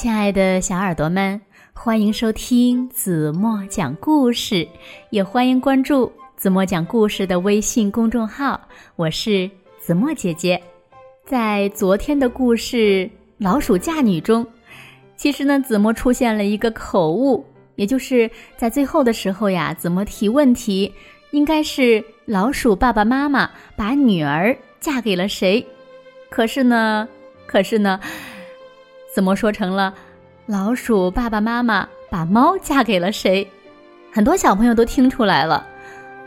亲爱的小耳朵们，欢迎收听子墨讲故事，也欢迎关注子墨讲故事的微信公众号。我是子墨姐姐。在昨天的故事《老鼠嫁女》中，其实呢，子墨出现了一个口误，也就是在最后的时候呀，子墨提问题，应该是老鼠爸爸妈妈把女儿嫁给了谁？可是呢，可是呢。子墨说成了，老鼠爸爸妈妈把猫嫁给了谁？很多小朋友都听出来了。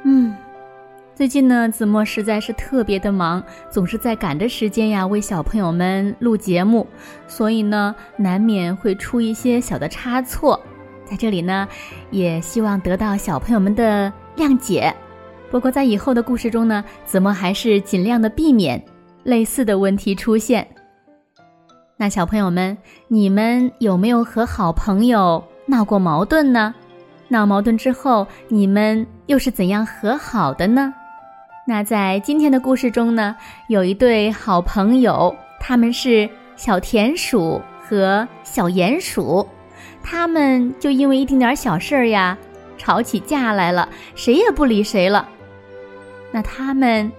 嗯，最近呢，子墨实在是特别的忙，总是在赶着时间呀，为小朋友们录节目，所以呢，难免会出一些小的差错。在这里呢，也希望得到小朋友们的谅解。不过在以后的故事中呢，子墨还是尽量的避免类似的问题出现。那小朋友们，你们有没有和好朋友闹过矛盾呢？闹矛盾之后，你们又是怎样和好的呢？那在今天的故事中呢，有一对好朋友，他们是小田鼠和小鼹鼠，他们就因为一丁点小事儿呀，吵起架来了，谁也不理谁了。那他们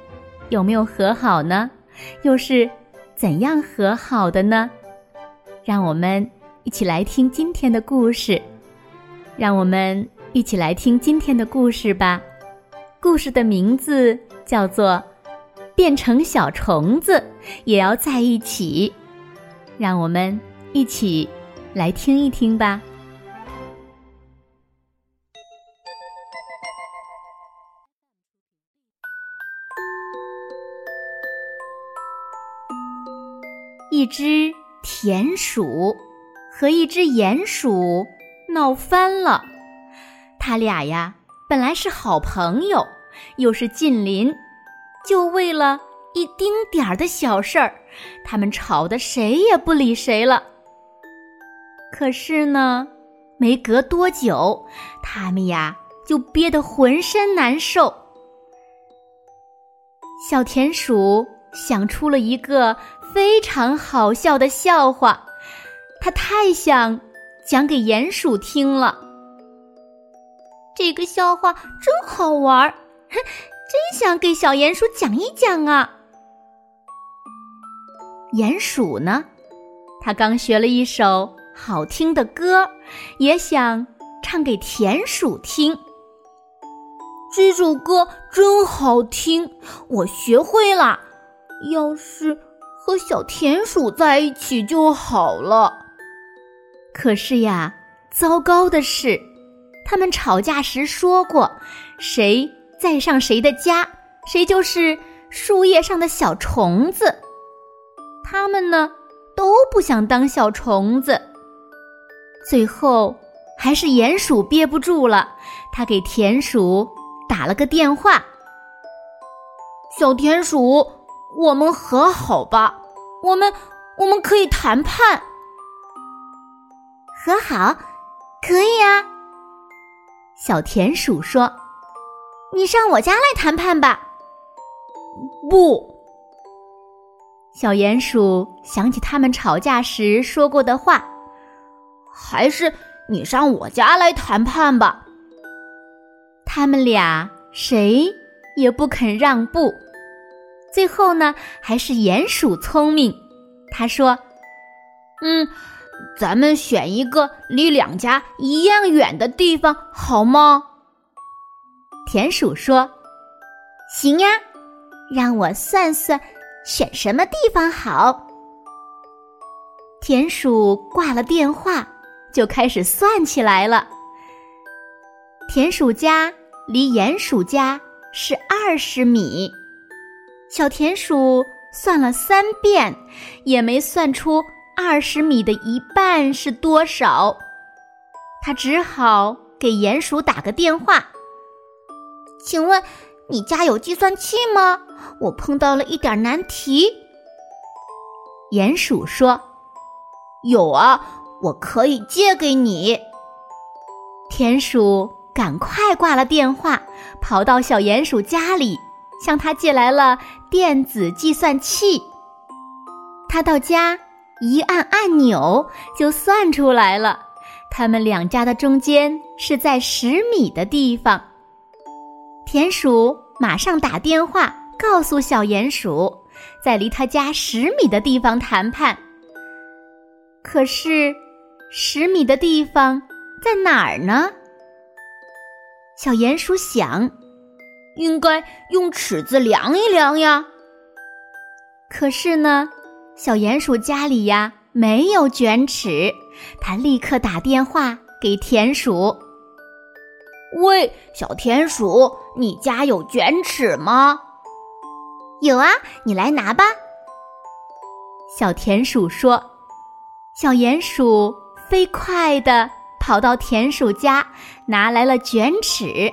有没有和好呢？又是？怎样和好的呢？让我们一起来听今天的故事。让我们一起来听今天的故事吧。故事的名字叫做《变成小虫子也要在一起》。让我们一起来听一听吧。一只田鼠和一只鼹鼠闹翻了，他俩呀本来是好朋友，又是近邻，就为了一丁点儿的小事儿，他们吵得谁也不理谁了。可是呢，没隔多久，他们呀就憋得浑身难受。小田鼠想出了一个。非常好笑的笑话，他太想讲给鼹鼠听了。这个笑话真好玩儿，真想给小鼹鼠讲一讲啊。鼹鼠呢，他刚学了一首好听的歌，也想唱给田鼠听。这首歌真好听，我学会了。要是。和小田鼠在一起就好了。可是呀，糟糕的是，他们吵架时说过，谁再上谁的家，谁就是树叶上的小虫子。他们呢，都不想当小虫子。最后，还是鼹鼠憋不住了，他给田鼠打了个电话：“小田鼠。”我们和好吧，我们我们可以谈判。和好，可以啊。小田鼠说：“你上我家来谈判吧。”不。小鼹鼠想起他们吵架时说过的话，还是你上我家来谈判吧。他们俩谁也不肯让步。最后呢，还是鼹鼠聪明。他说：“嗯，咱们选一个离两家一样远的地方，好吗？”田鼠说：“行呀，让我算算，选什么地方好。”田鼠挂了电话，就开始算起来了。田鼠家离鼹鼠家是二十米。小田鼠算了三遍，也没算出二十米的一半是多少。他只好给鼹鼠打个电话：“请问你家有计算器吗？我碰到了一点难题。”鼹鼠说：“有啊，我可以借给你。”田鼠赶快挂了电话，跑到小鼹鼠家里。向他借来了电子计算器。他到家一按按钮就算出来了，他们两家的中间是在十米的地方。田鼠马上打电话告诉小鼹鼠，在离他家十米的地方谈判。可是，十米的地方在哪儿呢？小鼹鼠想，应该用尺子量一量呀。可是呢，小鼹鼠家里呀没有卷尺，他立刻打电话给田鼠：“喂，小田鼠，你家有卷尺吗？”“有啊，你来拿吧。”小田鼠说。小鼹鼠飞快地跑到田鼠家，拿来了卷尺。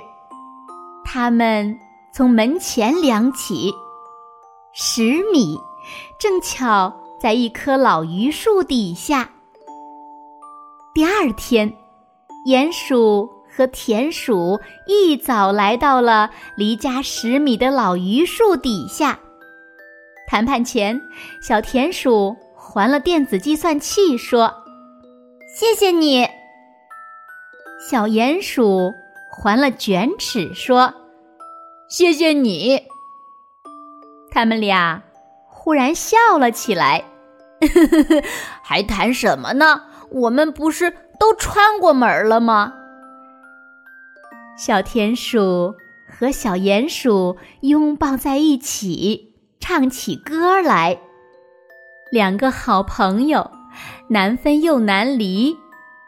他们从门前量起，十米。正巧在一棵老榆树底下。第二天，鼹鼠和田鼠一早来到了离家十米的老榆树底下。谈判前，小田鼠还了电子计算器，说：“谢谢你。”小鼹鼠还了卷尺，说：“谢谢你。”他们俩。忽然笑了起来，还谈什么呢？我们不是都穿过门了吗？小田鼠和小鼹鼠拥抱在一起，唱起歌来。两个好朋友，难分又难离，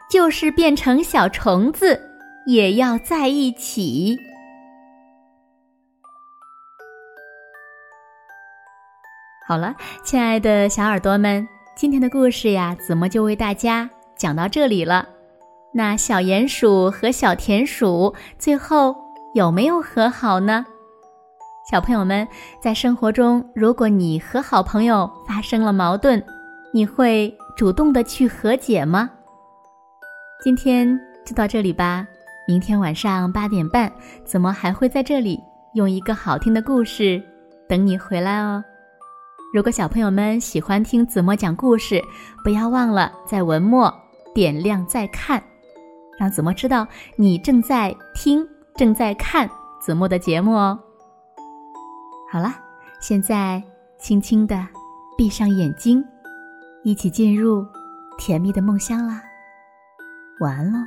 就是变成小虫子，也要在一起。好了，亲爱的小耳朵们，今天的故事呀，子墨就为大家讲到这里了。那小鼹鼠和小田鼠最后有没有和好呢？小朋友们，在生活中，如果你和好朋友发生了矛盾，你会主动的去和解吗？今天就到这里吧，明天晚上八点半，子墨还会在这里用一个好听的故事等你回来哦。如果小朋友们喜欢听子墨讲故事，不要忘了在文末点亮再看，让子墨知道你正在听、正在看子墨的节目哦。好了，现在轻轻的闭上眼睛，一起进入甜蜜的梦乡啦。晚安喽。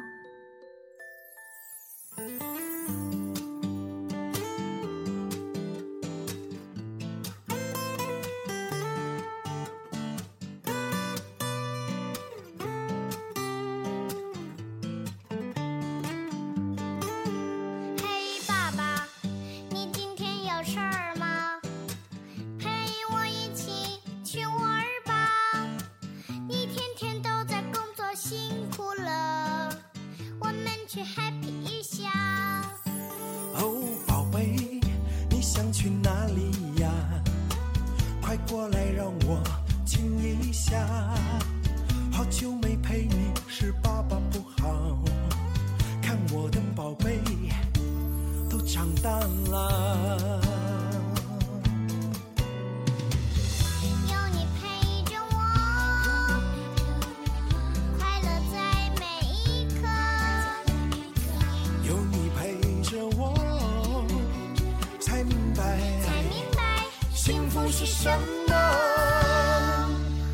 是什么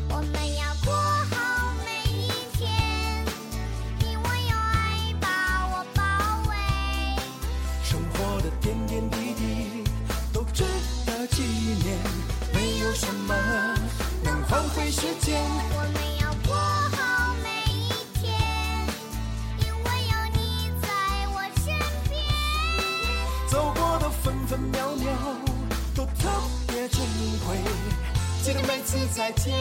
我们要过好每一天因为有爱把我包围生活的点点滴滴都值得纪念。没有什么能换回时间。次再见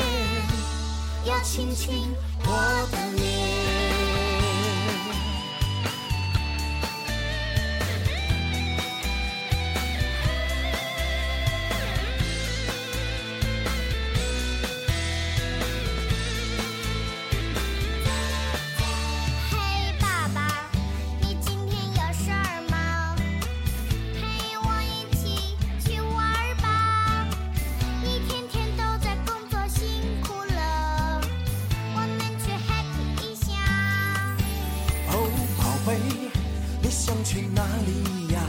要亲亲我的脸。去哪里呀？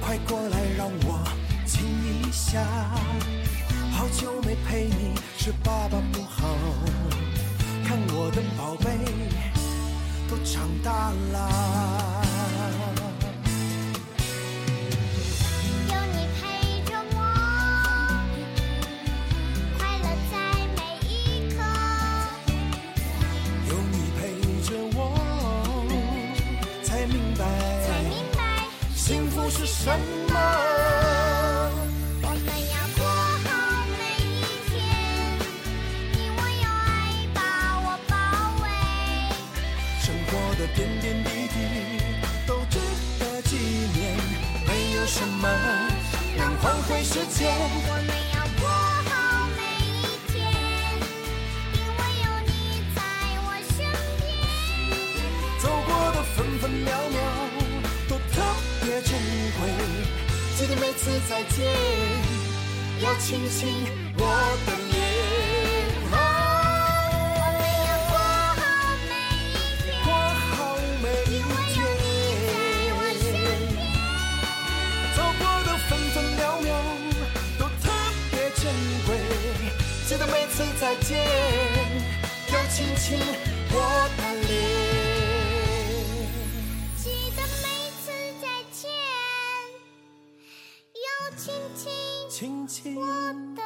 快过来让我亲一下。好久没陪你，是爸爸不好。看我的宝贝都长大啦。点点滴滴都值得纪念，没有什么能换回时间。我们要过好每一天，因为有你在我身边。走过的分分秒秒都特别珍贵，记得每次再见要亲亲我的记得每次再见要亲亲我的脸。记得每次再见，要亲亲亲亲我的